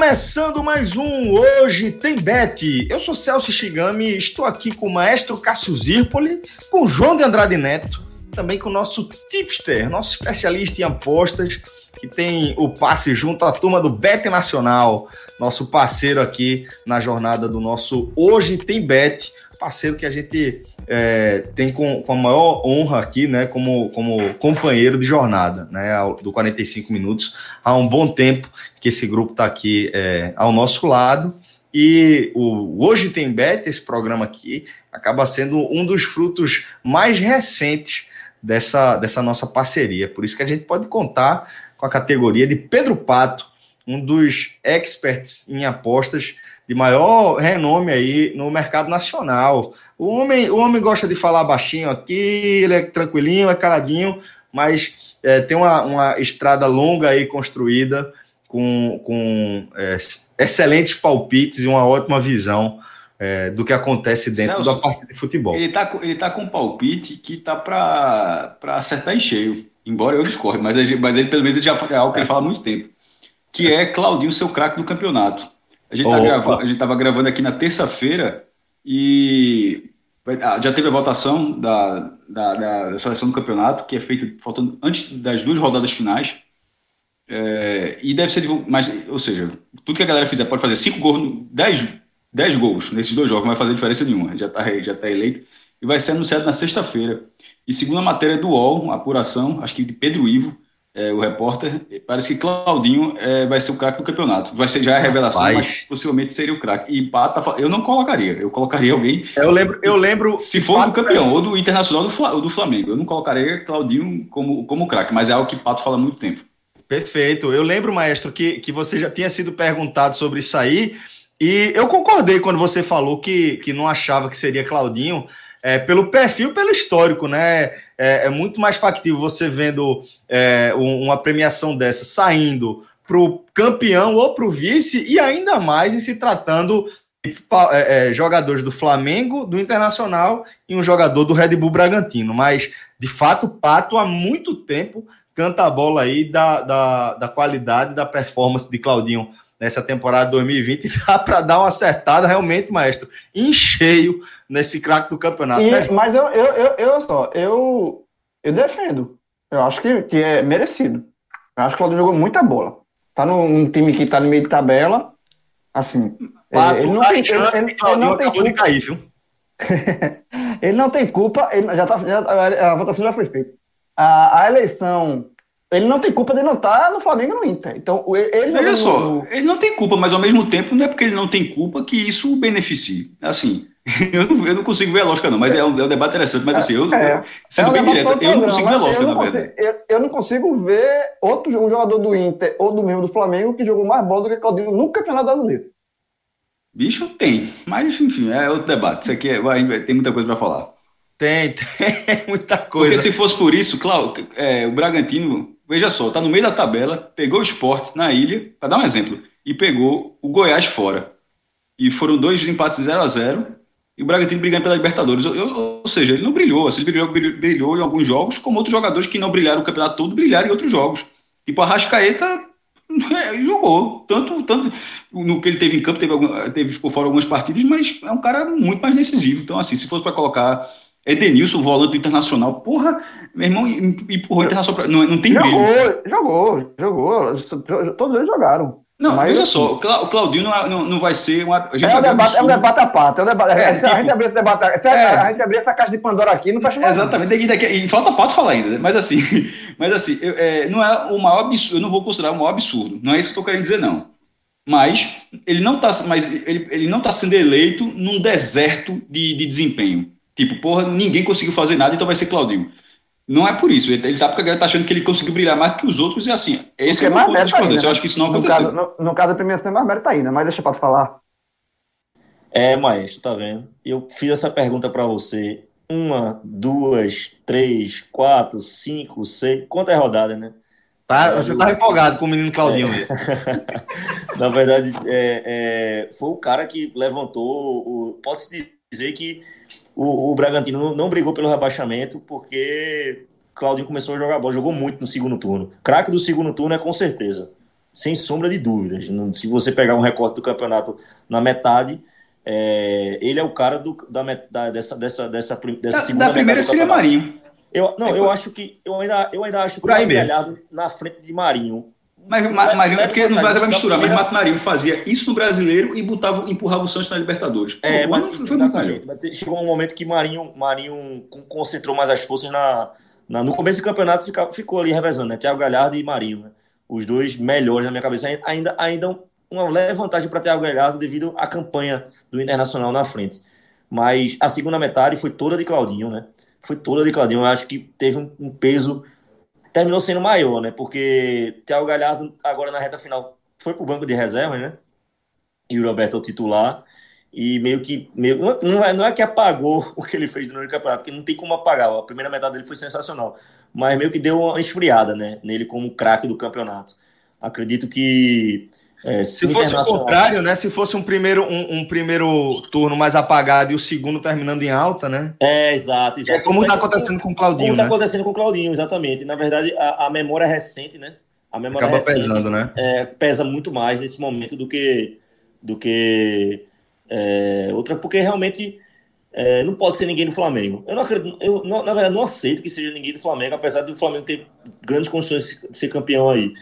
Começando mais um Hoje Tem Bet. Eu sou Celso Shigami, estou aqui com o maestro Cássio Zirpoli, com João de Andrade Neto, também com o nosso tipster, nosso especialista em apostas, que tem o passe junto à turma do Bet Nacional, nosso parceiro aqui na jornada do nosso Hoje Tem Bet, parceiro que a gente é, tem com, com, a maior honra aqui, né, como, como companheiro de jornada, né, do 45 minutos. Há um bom tempo que esse grupo está aqui é, ao nosso lado. E o Hoje Tem Bet, esse programa aqui, acaba sendo um dos frutos mais recentes dessa, dessa nossa parceria. Por isso que a gente pode contar com a categoria de Pedro Pato, um dos experts em apostas de maior renome aí no mercado nacional. O homem, o homem gosta de falar baixinho aqui, ele é tranquilinho, é caladinho, mas é, tem uma, uma estrada longa aí construída com, com é, excelentes palpites e uma ótima visão é, do que acontece dentro Celso, da parte de futebol. Ele está ele tá com um palpite que tá para acertar em cheio, embora eu discorde, mas, mas ele pelo menos já é algo que ele fala há muito tempo, que é Claudinho, seu craque do campeonato. A gente tá gravando, a gente estava gravando aqui na terça-feira e ah, já teve a votação da, da, da, seleção do campeonato, que é feita faltando antes das duas rodadas finais. É, e deve ser. Mas, ou seja, tudo que a galera fizer pode fazer 5 gols, 10, 10 gols nesses dois jogos, não vai fazer diferença nenhuma. Já está já tá eleito. E vai ser anunciado na sexta-feira. E segundo a matéria do UOL, apuração, acho que de Pedro Ivo, é, o repórter, parece que Claudinho é, vai ser o craque do campeonato. Vai ser já a revelação, Rapaz. mas possivelmente seria o craque. E Pata, eu não colocaria, eu colocaria alguém. Eu lembro, eu lembro. Se for Pato do campeão, é... ou do Internacional ou do Flamengo, eu não colocaria Claudinho como, como craque, mas é algo que Pato fala há muito tempo. Perfeito. Eu lembro, maestro, que, que você já tinha sido perguntado sobre isso aí, e eu concordei quando você falou que, que não achava que seria Claudinho é, pelo perfil, pelo histórico, né? É, é muito mais factível você vendo é, uma premiação dessa saindo para o campeão ou para o vice, e ainda mais em se tratando de é, é, jogadores do Flamengo, do Internacional e um jogador do Red Bull Bragantino. Mas, de fato, o Pato há muito tempo canta a bola aí da, da, da qualidade da performance de Claudinho nessa temporada 2020 dá para dar uma acertada realmente, maestro, em cheio nesse craque do campeonato. E, né? Mas eu, eu, eu, eu, só, eu, eu defendo. Eu acho que, que é merecido. Eu acho que o Claudio jogou muita bola. Tá num, num time que tá no meio de tabela. Assim. Pato, ele não tem chance ele, ele, não tem culpa. de cair, viu? ele não tem culpa, ele já tá, já, a votação já foi feita. A, a eleição ele não tem culpa de não estar tá no Flamengo no Inter. Então, ele Veja só, no... ele não tem culpa, mas ao mesmo tempo não é porque ele não tem culpa que isso o beneficie. Assim, eu não, eu não consigo ver a lógica, não, mas é um, é um debate interessante. Mas assim, eu, é, sendo é bem direto, eu não consigo ver a lógica, na verdade. Eu, eu, não consigo ver outro um jogador do Inter ou do mesmo do Flamengo que jogou mais bola do que Claudinho no Campeonato Brasileiro. Bicho, tem. Mas, enfim, é outro debate. Isso aqui é, vai, tem muita coisa para falar. Tem, tem muita coisa. Porque se fosse por isso, claro, é, o Bragantino Veja só, tá no meio da tabela, pegou o esporte na ilha, para dar um exemplo, e pegou o Goiás fora. E foram dois empates 0 a 0 e o Bragantino brigando pela Libertadores. Ou, ou, seja, ele não brilhou. Assim, ele brilhou, brilhou, em alguns jogos, como outros jogadores que não brilharam o campeonato todo brilharam em outros jogos. Tipo, a Rascaeta é, jogou. Tanto, tanto no que ele teve em campo, teve, teve, ficou fora algumas partidas, mas é um cara muito mais decisivo. Então, assim, se fosse para colocar Edenilson, volante do Internacional, porra, meu irmão empurrou o Internacional. Não, não tem jogou, brilho. Jogou, jogou, jogou. Todos eles jogaram. Não, mas veja só, o Claudinho não, não, não vai ser uma. A gente é, um debate, é um debate à parte. É um debate, é, tipo, a gente abrir esse debate. Se é, a gente abrir essa caixa de Pandora aqui, não fecha mais. Exatamente, e, daqui, e falta pauta falar ainda, né? mas assim, mas assim eu, é, não é o maior absurdo, eu não vou considerar o maior absurdo. Não é isso que eu estou querendo dizer, não. Mas ele não está mas ele, ele não tá sendo eleito num deserto de, de desempenho. Tipo, porra, ninguém conseguiu fazer nada, então vai ser Claudinho. Não é por isso. Ele, ele tá porque ele tá achando que ele conseguiu brilhar mais que os outros e assim. Esse porque é o ponto de discordância. Né? Eu acho que isso não aconteceu. No caso, no, no caso da premiação, mais mérito ainda, mas deixa para falar. É, maestro, tá vendo? Eu fiz essa pergunta para você. Uma, duas, três, quatro, cinco, seis. Quantas é rodada, né? Tá, você tá empolgado com o menino Claudinho. É. Na verdade, é, é, foi o cara que levantou. O, posso dizer que o, o Bragantino não, brigou pelo rebaixamento porque Claudinho começou a jogar bola, jogou muito no segundo turno. Craque do segundo turno é com certeza, sem sombra de dúvidas. Se você pegar um recorte do campeonato na metade, é, ele é o cara do, da, da, dessa, dessa, dessa, dessa da, segunda Da primeira seria Marinho. Eu, não, eu acho que eu ainda, eu ainda acho que o Galhardo na frente de Marinho mas, mas, mas é porque não vai misturar, mas Mato Marinho fazia isso no brasileiro e botava, empurrava o Santos na Libertadores. É, mas, foi muito melhor. Chegou um momento que Marinho, Marinho concentrou mais as forças na, na no começo do campeonato ficou, ficou ali revezando, né? Thiago Galhardo e Marinho, né? Os dois melhores na minha cabeça. Ainda, ainda uma leve vantagem para Thiago Galhardo devido à campanha do Internacional na frente. Mas a segunda metade foi toda de Claudinho, né? Foi toda de Claudinho. Eu acho que teve um, um peso terminou sendo maior, né? Porque Thiago Galhardo, agora na reta final, foi pro banco de reservas, né? E o Roberto é o titular. E meio que. Meio, não, é, não é que apagou o que ele fez no campeonato, porque não tem como apagar. A primeira metade dele foi sensacional. Mas meio que deu uma esfriada, né? Nele como craque do campeonato. Acredito que é, se, se fosse o contrário, né? Se fosse um primeiro, um, um, primeiro turno mais apagado e o segundo terminando em alta, né? É, exato. exato. É como está acontecendo com o Claudinho. Como está né? acontecendo com o Claudinho, exatamente. Na verdade, a, a memória é recente, né? A memória Acaba recente, pesando, né? É, pesa muito mais nesse momento do que do que é, outra, porque realmente é, não pode ser ninguém do Flamengo. Eu não acredito, eu não, na verdade não aceito que seja ninguém do Flamengo, apesar do Flamengo ter grandes condições de ser campeão aí.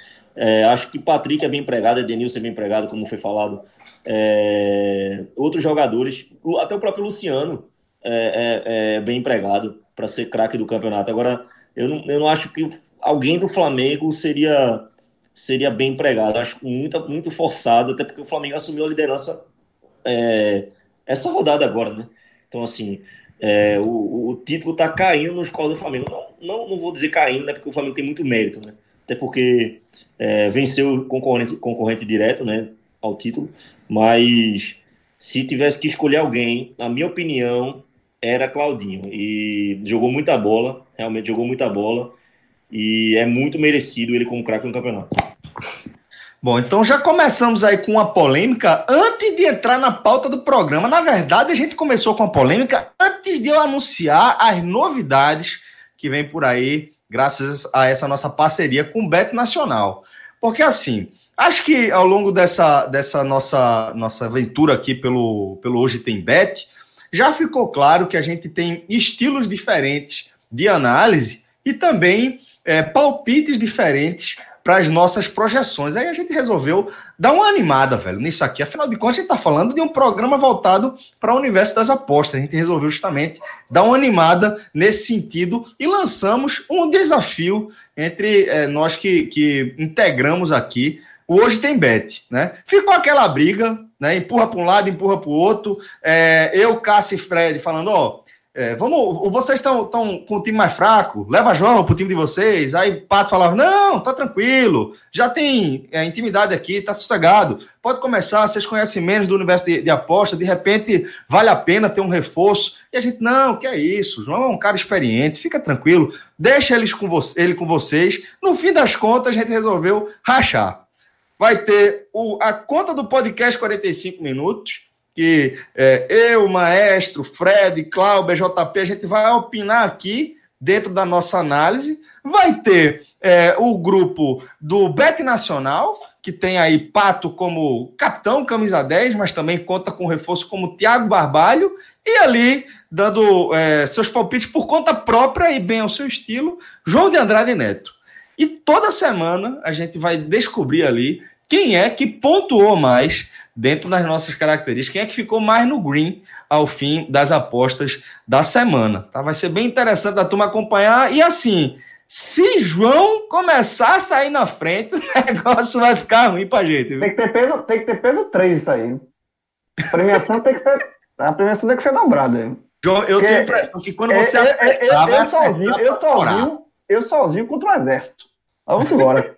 É, acho que Patrick é bem empregado, Edenilson é bem empregado, como foi falado. É, outros jogadores, até o próprio Luciano é, é, é bem empregado para ser craque do campeonato. Agora, eu não, eu não acho que alguém do Flamengo seria seria bem empregado. Acho muito, muito forçado, até porque o Flamengo assumiu a liderança é, essa rodada agora, né? Então, assim, é, o, o, título está caindo nos colos do Flamengo. Não, não, não vou dizer caindo, né? Porque o Flamengo tem muito mérito, né? Até porque é, venceu o concorrente, concorrente direto né, ao título, mas se tivesse que escolher alguém, na minha opinião, era Claudinho. E jogou muita bola, realmente jogou muita bola, e é muito merecido ele como craque no campeonato. Bom, então já começamos aí com uma polêmica antes de entrar na pauta do programa. Na verdade, a gente começou com a polêmica antes de eu anunciar as novidades que vem por aí, graças a essa nossa parceria com o Bet Nacional. Porque assim, acho que ao longo dessa, dessa nossa, nossa aventura aqui pelo, pelo Hoje Tem Bet, já ficou claro que a gente tem estilos diferentes de análise e também é, palpites diferentes para as nossas projeções. Aí a gente resolveu dar uma animada, velho, nisso aqui. Afinal de contas, a gente está falando de um programa voltado para o universo das apostas. A gente resolveu justamente dar uma animada nesse sentido e lançamos um desafio entre é, nós que, que integramos aqui. O Hoje Tem Bet, né? Ficou aquela briga, né? Empurra para um lado, empurra para o outro. É, eu, Cássio e Fred falando, ó, é, vamos, vocês estão com o time mais fraco, leva João pro time de vocês. Aí Pato falava: não, tá tranquilo, já tem é, intimidade aqui, tá sossegado. Pode começar, vocês conhecem menos do universo de, de, aposta, de repente vale a pena ter um reforço. E a gente, não, que é isso, João é um cara experiente, fica tranquilo, deixa eles com ele com vocês. No fim das contas, a gente resolveu rachar. Vai ter o, a conta do podcast 45 minutos que é, eu, Maestro, Fred, Cláudio, JP, a gente vai opinar aqui dentro da nossa análise. Vai ter é, o grupo do Bet Nacional, que tem aí Pato como capitão, camisa 10, mas também conta com reforço como Thiago Barbalho, e ali, dando é, seus palpites por conta própria e bem ao seu estilo, João de Andrade Neto. E toda semana a gente vai descobrir ali quem é que pontuou mais dentro das nossas características, quem é que ficou mais no green ao fim das apostas da semana. Tá? Vai ser bem interessante a turma acompanhar. E assim, se João começar a sair na frente, o negócio vai ficar ruim pra gente. Viu? Tem que ter peso, tem que ter peso 3 isso aí. A premiação tem que ser. A premiação tem que ser dobrada. João, eu Porque tenho a impressão que quando você é, acertar, eu, eu, eu, sozinho, eu sozinho, eu sozinho contra o exército. Vamos embora.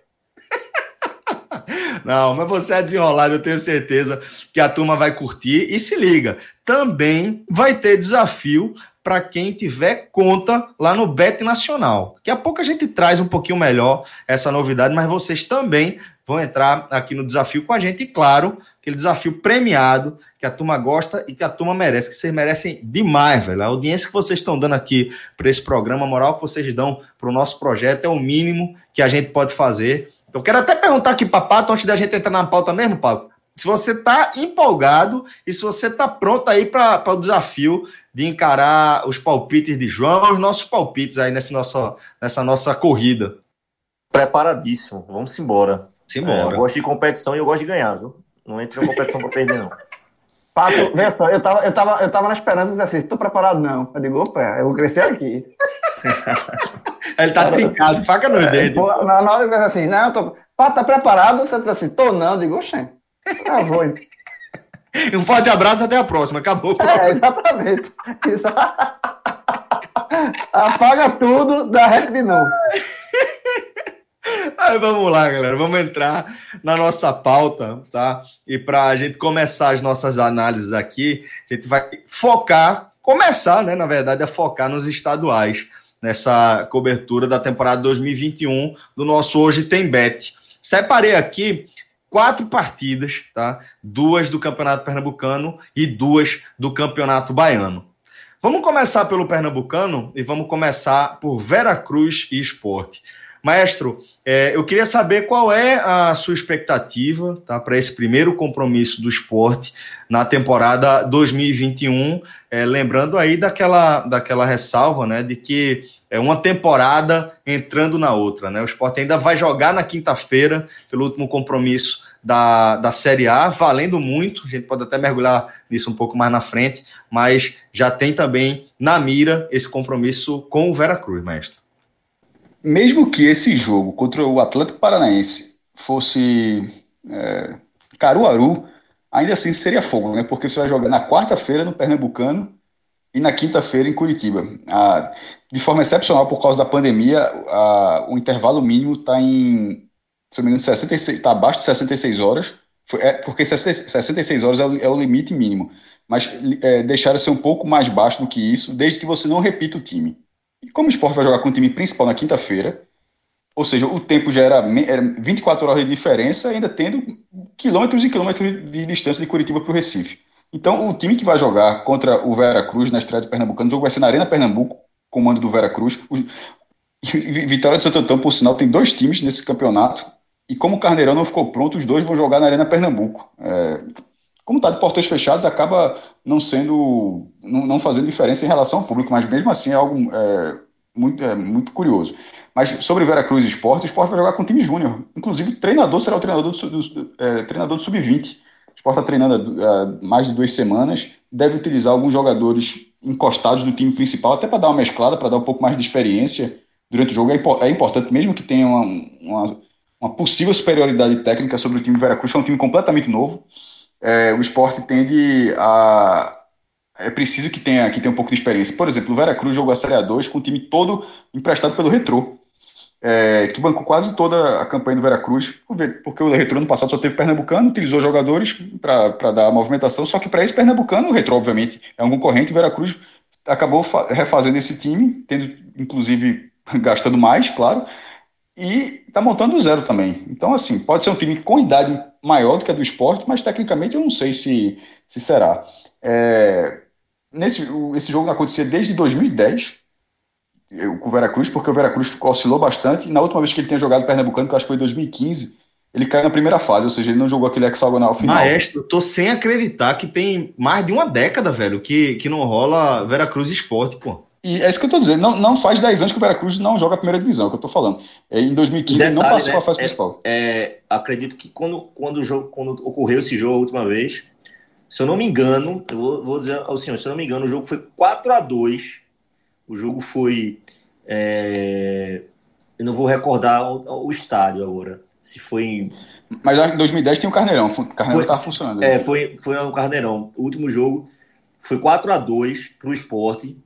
Não, mas você é desenrolado, eu tenho certeza que a turma vai curtir. E se liga, também vai ter desafio para quem tiver conta lá no Bet Nacional. Daqui a pouco a gente traz um pouquinho melhor essa novidade, mas vocês também vão entrar aqui no desafio com a gente. E claro, aquele desafio premiado que a turma gosta e que a turma merece, que vocês merecem demais, velho. A audiência que vocês estão dando aqui para esse programa, a moral que vocês dão para o nosso projeto é o mínimo que a gente pode fazer. Eu quero até perguntar aqui para Pato, antes da gente entrar na pauta mesmo, Pato, se você está empolgado e se você está pronto aí para o desafio de encarar os palpites de João, os nossos palpites aí nessa nossa, nessa nossa corrida. Preparadíssimo, vamos embora. Simbora. É, eu gosto de competição e eu gosto de ganhar, viu? Não entra em competição para perder, não. Pato, vê só, eu tava, eu tava, eu tava na esperança de dizer assim, estou preparado não. Eu digo, opa, eu vou crescer aqui. Ele tá trincado, faca no dedo. Na hora ele assim, não, eu tô. Pato, tá preparado? Você tá assim, tô não. Eu digo, oxê, ah, vou. Um forte abraço, até a próxima. Acabou. É, exatamente. Isso. Apaga tudo, dá rap de novo. Aí vamos lá, galera. Vamos entrar na nossa pauta, tá? E para a gente começar as nossas análises aqui, a gente vai focar, começar, né? Na verdade, a focar nos estaduais, nessa cobertura da temporada 2021 do nosso Hoje Tem Bet. Separei aqui quatro partidas, tá? Duas do Campeonato Pernambucano e duas do Campeonato Baiano. Vamos começar pelo Pernambucano e vamos começar por Vera Cruz e Esporte. Maestro, é, eu queria saber qual é a sua expectativa tá, para esse primeiro compromisso do esporte na temporada 2021. É, lembrando aí daquela, daquela ressalva né, de que é uma temporada entrando na outra. Né? O esporte ainda vai jogar na quinta-feira, pelo último compromisso da, da Série A, valendo muito. A gente pode até mergulhar nisso um pouco mais na frente, mas já tem também na mira esse compromisso com o Veracruz, mestre mesmo que esse jogo contra o Atlético Paranaense fosse é, Caruaru, ainda assim seria fogo, né? Porque você vai jogar na quarta-feira no Pernambucano e na quinta-feira em Curitiba. Ah, de forma excepcional, por causa da pandemia, ah, o intervalo mínimo está em, se eu me engano, 66, está abaixo de 66 horas, é, porque 66 horas é o, é o limite mínimo. Mas é, deixaram ser um pouco mais baixo do que isso, desde que você não repita o time. E como o esporte vai jogar com o time principal na quinta-feira, ou seja, o tempo já era, era 24 horas de diferença, ainda tendo quilômetros e quilômetros de distância de Curitiba para o Recife. Então, o time que vai jogar contra o Vera Cruz na estreia do Pernambucano, o jogo vai ser na Arena Pernambuco, comando do Vera Cruz. O, Vitória de Santo Antão, por sinal, tem dois times nesse campeonato. E como o Carneirão não ficou pronto, os dois vão jogar na Arena Pernambuco. É, como está de portões fechados, acaba não sendo, não, não, fazendo diferença em relação ao público, mas mesmo assim é algo é, muito, é, muito curioso. Mas sobre Veracruz e Esporte, o Esporte vai jogar com o time júnior. Inclusive, o treinador será o treinador do, do, do é, treinador do Sub-20. O Esporte está treinando há mais de duas semanas, deve utilizar alguns jogadores encostados do time principal, até para dar uma mesclada, para dar um pouco mais de experiência durante o jogo. É, é importante, mesmo que tenha uma, uma, uma possível superioridade técnica sobre o time Veracruz, que é um time completamente novo é, o esporte tende a. É preciso que tenha, que tenha um pouco de experiência. Por exemplo, o Veracruz jogou a Série A2 com o time todo emprestado pelo Retrô, é, que bancou quase toda a campanha do Veracruz, porque o Retrô no passado só teve Pernambucano, utilizou jogadores para dar movimentação, só que para esse Pernambucano, o Retrô, obviamente, é um concorrente, o Veracruz acabou refazendo esse time, tendo, inclusive, gastando mais, claro, e está montando do zero também. Então, assim, pode ser um time com idade maior do que a do esporte, mas tecnicamente eu não sei se, se será. É, nesse, esse jogo não acontecia desde 2010, com o Veracruz, porque o Veracruz oscilou bastante. E na última vez que ele tinha jogado Pernambucano, que eu acho que foi em 2015, ele caiu na primeira fase, ou seja, ele não jogou aquele hexagonal final. Maestro, tô sem acreditar que tem mais de uma década, velho, que, que não rola Veracruz Esporte, pô. E é isso que eu estou dizendo. Não, não faz 10 anos que o Veracruz não joga a primeira divisão, é o que eu estou falando. É, em 2015 Detalhe, ele não passou né? a fase é, principal. É, acredito que quando, quando, o jogo, quando ocorreu esse jogo a última vez, se eu não me engano, eu vou, vou dizer ao senhor, se eu não me engano, o jogo foi 4 a 2 O jogo foi. É, eu não vou recordar o, o, estádio agora. Se foi em. Mas em 2010 tem o Carneirão. O Carneirão estava funcionando. É, foi, foi no Carneirão. O último jogo foi 4 a 2 para o esporte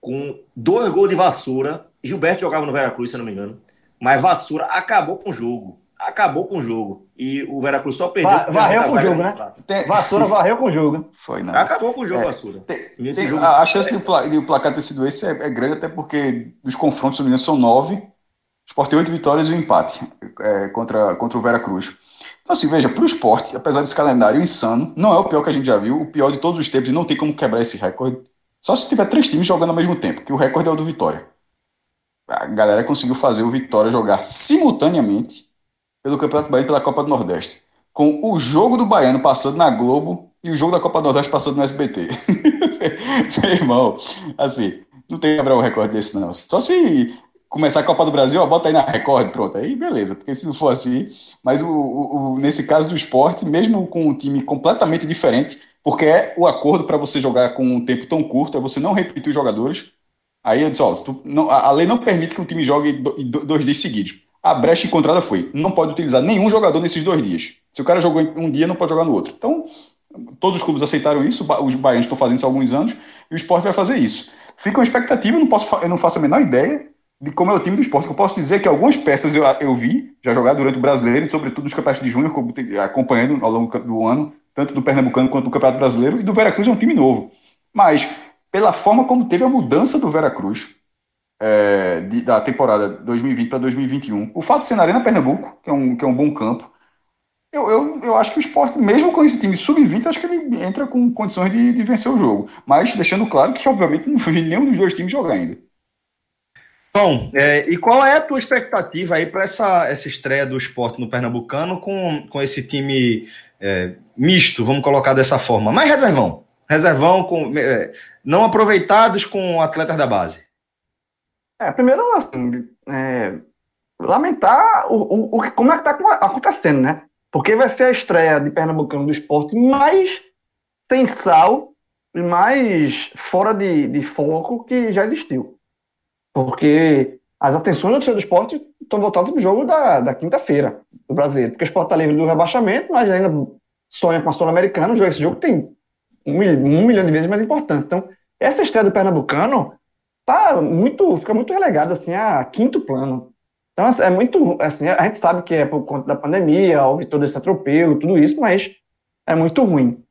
com dois gols de vassoura. Gilberto jogava no Veracruz, se eu não me engano. Mas vassoura acabou com o jogo. Acabou com o jogo. E o Veracruz só perdeu. Va varreu com o jogo, né? Tem... Vassoura varreu com o jogo. Foi, não. Acabou com o jogo, é. Vassoura. Tem, tem, jogo... A, chance de, o de o placar ter sido esse é, é, grande, até porque os confrontos, me engano, são nove. O Sport tem oito vitórias e um empate é, contra, contra o Veracruz. Então, assim, veja, para o esporte, apesar desse calendário insano, não é o pior que a gente já viu, o pior de todos os tempos, e não tem como quebrar esse recorde só se tiver três times jogando ao mesmo tempo, que o recorde é o do Vitória. A galera conseguiu fazer o Vitória jogar simultaneamente pelo Campeonato Baiano e pela Copa do Nordeste. Com o jogo do Baiano passando na Globo e o jogo da Copa do Nordeste passando no SBT. Meu irmão, assim, não tem que quebrar um recorde desse, não. Só se começar a Copa do Brasil, ó, bota aí na recorde, pronto. Aí beleza, porque se não for assim. Mas o, o, nesse caso do esporte, mesmo com um time completamente diferente, porque é o acordo para você jogar com um tempo tão curto, é você não repetir os jogadores. Aí eu disse, ó, tu, não, a lei não permite que o time jogue dois dias seguidos. A brecha encontrada foi, não pode utilizar nenhum jogador nesses dois dias. Se o cara jogou um dia, não pode jogar no outro. Então, todos os clubes aceitaram isso, os baianos estão fazendo isso há alguns anos, e o esporte vai fazer isso. Fica uma expectativa, eu não, posso, eu não faço a menor ideia de como é o time do esporte. Eu posso dizer que algumas peças eu, eu vi já jogar durante o brasileiro, e sobretudo nos campeonatos de junho, acompanhando ao longo do ano, tanto do Pernambucano quanto do Campeonato Brasileiro, e do Veracruz é um time novo. Mas, pela forma como teve a mudança do Veracruz é, de, da temporada 2020 para 2021, o fato de ser na Arena Pernambuco, que é um, que é um bom campo, eu, eu, eu acho que o esporte, mesmo com esse time sub-20, acho que ele entra com condições de, de vencer o jogo. Mas deixando claro que, obviamente, não vi nenhum dos dois times jogar ainda. Bom, é, e qual é a tua expectativa aí para essa, essa estreia do esporte no Pernambucano com, com esse time é, misto, vamos colocar dessa forma, mas reservão. Reservão com é, não aproveitados com atletas da base. É, primeiro, assim, é, lamentar o, o, como é que está acontecendo, né? Porque vai ser a estreia de Pernambucano do esporte mais sem sal e mais fora de, de foco que já existiu. Porque as atenções do esporte estão voltadas para o jogo da, da quinta-feira do brasileiro. Porque o esporte está livre do rebaixamento, mas ainda sonha com a Sul-Americana. Esse jogo tem um, um, milhão de vezes mais importância. Então, essa estreia do Pernambucano tá muito, fica muito relegada assim, a quinto plano. Então, assim, é muito. Assim, a gente sabe que é por conta da pandemia, houve todo esse atropelo, tudo isso, mas é muito ruim.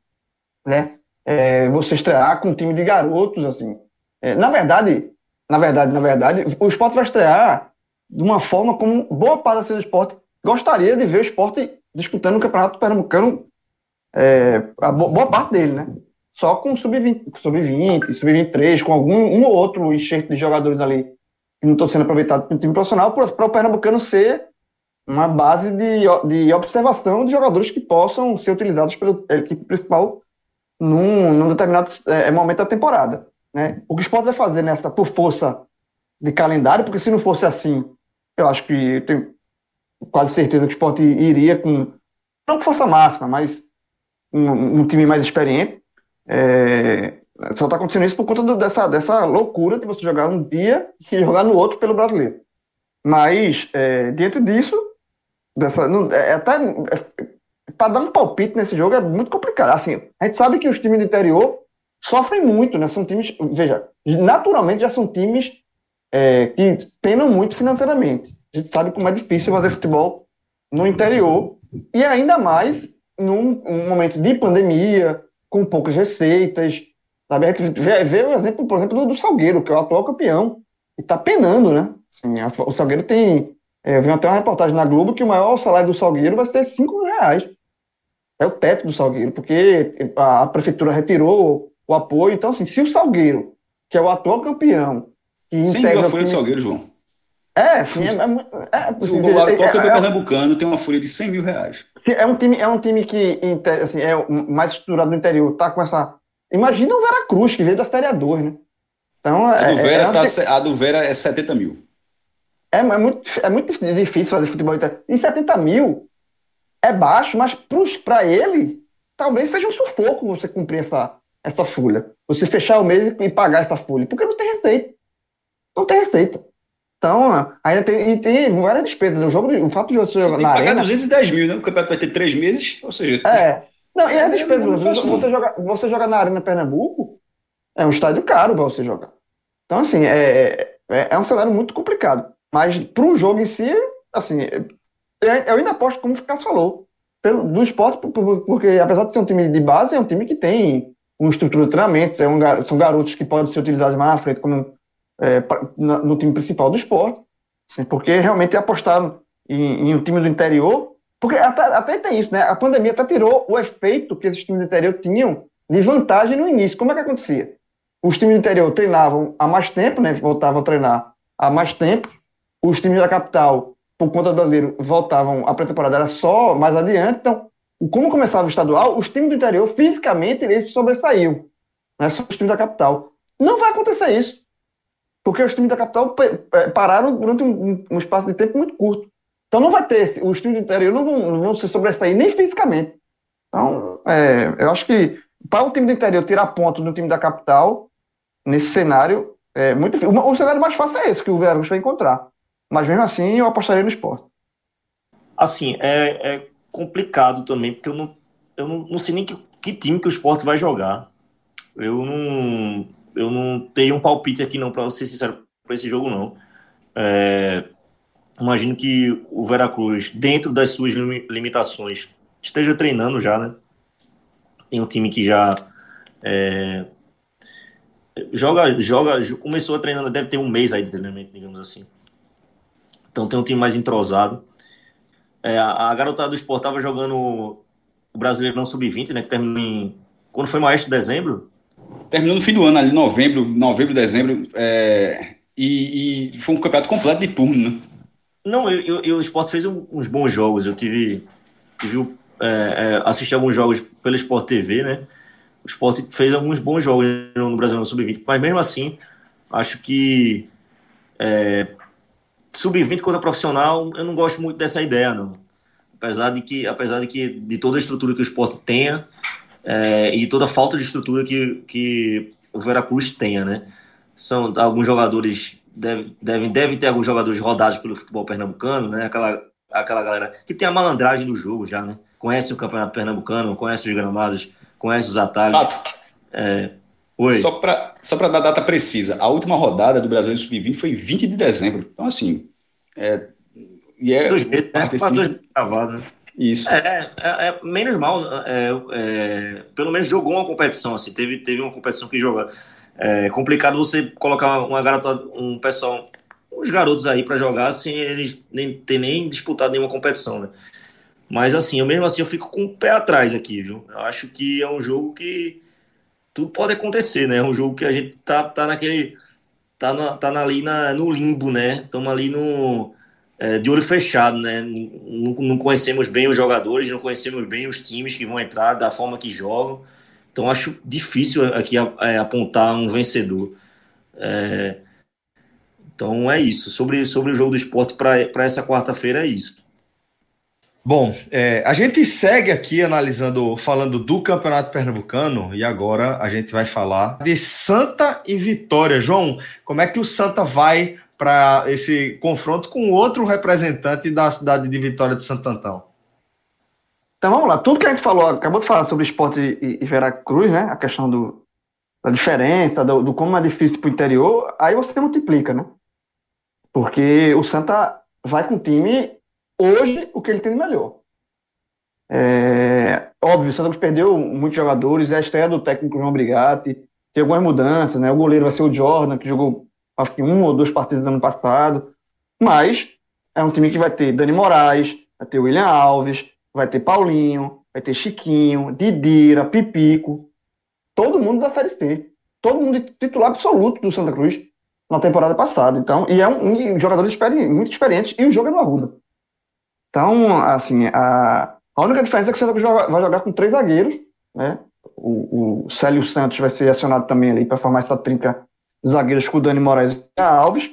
Né? É, você estrear com um time de garotos, assim. É, na verdade, na verdade, na verdade, o esporte vai estrear de uma forma como boa parte do esporte gostaria de ver o esporte disputando o Campeonato Pernambucano, é, a boa parte dele, né? Só com sub-20, sub-20, sub-23, com algum um ou outro enxerto de jogadores ali que não estão sendo aproveitados pelo time profissional, para o Pernambucano ser uma base de, de observação de jogadores que possam ser utilizados pela equipe principal num, num determinado é, momento da temporada. Né? O que o esporte vai fazer nessa, por força de calendário, porque se não fosse assim, eu acho que tenho quase certeza que o esporte iria com, não com força máxima, mas um, um time mais experiente. É, só está acontecendo isso por conta do, dessa, dessa loucura de você jogar um dia e jogar no outro pelo brasileiro. Mas, é, diante disso, dessa, não, é, é até é, para dar um palpite nesse jogo é muito complicado. Assim, a gente sabe que os times do interior sofrem muito, né? São times, veja, naturalmente já são times é, que penam muito financeiramente. A gente sabe como é difícil fazer futebol no interior e ainda mais num um momento de pandemia, com poucas receitas. Sabe? A gente vê, vê o exemplo, por exemplo, do, do Salgueiro, que é o atual campeão, e está penando, né? Assim, a, o Salgueiro tem. É, eu vi até uma reportagem na Globo que o maior salário do Salgueiro vai ser 5 mil reais. É o teto do Salgueiro, porque a, a prefeitura retirou o apoio. Então, assim, se o Salgueiro, que é o atual campeão. Que integra mil a folha do Salgueiro, João. É, sim. É, é, é, assim, o atual campeão pernambucano tem uma folha de 100 mil reais. É um time, é um time que assim, é mais estruturado no interior, tá com essa. Imagina o Veracruz, que veio da Série A2, né? Então, a, do é, Vera é, tá, a do Vera é 70 mil. É, é, muito, é muito difícil fazer futebol italiano. E 70 mil é baixo, mas para ele, talvez seja um sufoco você cumprir essa, essa folha. Você fechar o mês e pagar essa folha. Porque não tem receita. Não tem receita. Então, ainda tem, tem várias despesas. O, jogo, o fato de você, jogar na arena... 210 mil, né? O campeonato vai ter três meses, ou seja... É. Não, e é despesa. Você, você, joga, você joga na Arena Pernambuco, é um estádio caro para você jogar. Então, assim, é, é, é um cenário muito complicado. Mas para o jogo em si, assim, é, é, eu ainda aposto, como o Cássio falou, pelo, do esporte, porque apesar de ser um time de base, é um time que tem uma estrutura de treinamento, é um, são garotos que podem ser utilizados mais na frente como é, no time principal do esporte, assim, porque realmente apostaram em, em um time do interior, porque até, até, tem isso, né? A pandemia até tirou o efeito que esses times do interior tinham de vantagem no início. Como é que acontecia? Os times do interior treinavam há mais tempo, né? Voltavam a treinar há mais tempo. Os times da capital, por conta do brasileiro, voltavam a pré-temporada era só mais adiante. Então, como começava o estadual, os times do interior, fisicamente, eles sobressaíam. Né? Só os times da capital. Não vai acontecer isso. Porque os times da capital pararam durante um, um espaço de tempo muito curto. Então não vai ter, os times do interior não vão, não vão se sobressair nem fisicamente. Então, é, eu acho que para o time do interior tirar ponto do time da capital, nesse cenário, é muito difícil. O, o cenário mais fácil é esse que o Veracruz vai encontrar. Mas mesmo assim, eu apostaria no esporte. Assim, é, é complicado também, porque eu não, eu não, não sei nem que, que time que o esporte vai jogar. Eu não, eu não tenho um palpite aqui, não, para ser sincero, para esse jogo, não. É, imagino que o Veracruz, dentro das suas limitações, esteja treinando já, né? Tem um time que já é, joga, joga, começou a treinar, deve ter um mês aí de treinamento, digamos assim. Então tem um time mais entrosado. É, a, a garotada do Sport estava jogando o Brasileirão Sub-20, né? Que terminou em. Quando foi mais de dezembro? Terminou no fim do ano, ali, novembro, novembro, dezembro. É, e, e, foi um campeonato completo de turno, né? Não, eu, eu, o Sport fez uns bons jogos. Eu tive, tive é, é, assisti alguns jogos pela Sport TV, né? O Sport fez alguns bons jogos no Brasil no Sub-20, mas mesmo assim, acho que é, Sub-20 contra profissional, eu não gosto muito dessa ideia, não. Apesar de que, apesar de que de toda a estrutura que o esporte tenha é, e toda a falta de estrutura que, que o Veracruz tenha, né? São alguns jogadores deve, devem, devem ter alguns jogadores rodados pelo futebol pernambucano, né? Aquela, aquela galera que tem a malandragem do jogo já, né? Conhece o campeonato pernambucano, conhece os gramados, conhece os atalhos. É, Oi. Só para só dar data precisa, a última rodada do Brasileiro Sub-20 foi 20 de dezembro. Então, assim. É, e é, dois meses, né? Quase dois meses gravado, né? Isso. É, é, é, menos mal, é, é, pelo menos jogou uma competição, assim, teve, teve uma competição que jogou. É complicado você colocar uma garota, um pessoal, uns garotos aí para jogar sem eles nem ter nem disputado nenhuma competição, né? Mas assim, eu mesmo assim eu fico com o pé atrás aqui, viu? Eu acho que é um jogo que tudo pode acontecer, né? É um jogo que a gente tá, tá naquele. tá, na, tá ali na, no limbo, né? Estamos ali no. É, de olho fechado, né? Não, não conhecemos bem os jogadores, não conhecemos bem os times que vão entrar, da forma que jogam. Então acho difícil aqui é, apontar um vencedor. É, então é isso. Sobre, sobre o jogo do esporte para essa quarta-feira é isso. Bom, é, a gente segue aqui analisando, falando do Campeonato Pernambucano e agora a gente vai falar de Santa e Vitória. João, como é que o Santa vai para esse confronto com outro representante da cidade de Vitória de Santo Antão? Então vamos lá, tudo que a gente falou, acabou de falar sobre esporte e, e Veracruz, né? A questão do, da diferença, do, do como é difícil para o interior, aí você multiplica, né? Porque o Santa vai com o time hoje o que ele tem de melhor. É, óbvio, o Santa Cruz perdeu muitos jogadores, é a estreia do técnico João Brigatti, tem algumas mudanças, né? O goleiro vai ser o Jordan, que jogou acho que um ou dois partidos no ano passado, mas é um time que vai ter Dani Moraes, vai ter William Alves, vai ter Paulinho, vai ter Chiquinho, Didira, Pipico, todo mundo da Série C. Todo mundo titular absoluto do Santa Cruz na temporada passada. Então, e é um, um jogador experi muito experiente e o jogo é no Arruda. Então, assim, a, a única diferença é que o Santa Cruz vai, vai jogar com três zagueiros, né? O, o Célio Santos vai ser acionado também ali para formar essa trinca zagueiros com o Dani Moraes e Alves,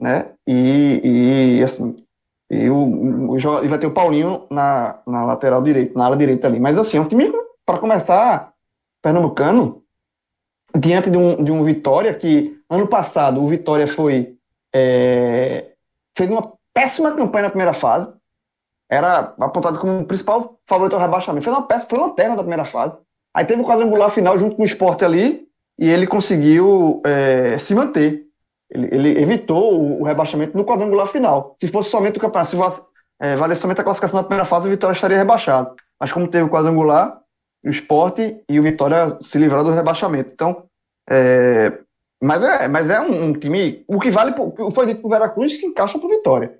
né? E, e assim, e, o, o, e vai ter o Paulinho na, na lateral direita, na ala direita ali. Mas assim, é um time, para começar, pernambucano, diante de um, de um Vitória que ano passado o Vitória foi é, fez uma péssima campanha na primeira fase, era apontado como o principal favorito ao rebaixamento, fez uma péssima, foi lanterna da primeira fase. Aí teve o quadrangular final junto com o esporte ali e ele conseguiu é, se manter. Ele, ele, evitou o, o, rebaixamento no quadrangular final. Se fosse somente o campeonato, se fosse, é, valesse somente a classificação da primeira fase, o Vitória estaria rebaixado. Mas como teve o quadrangular, o esporte e o Vitória se livraram do rebaixamento. Então, é, mas é, mas é um, um, time. O que vale, o foi dito para o Veracruz se encaixa para o Vitória.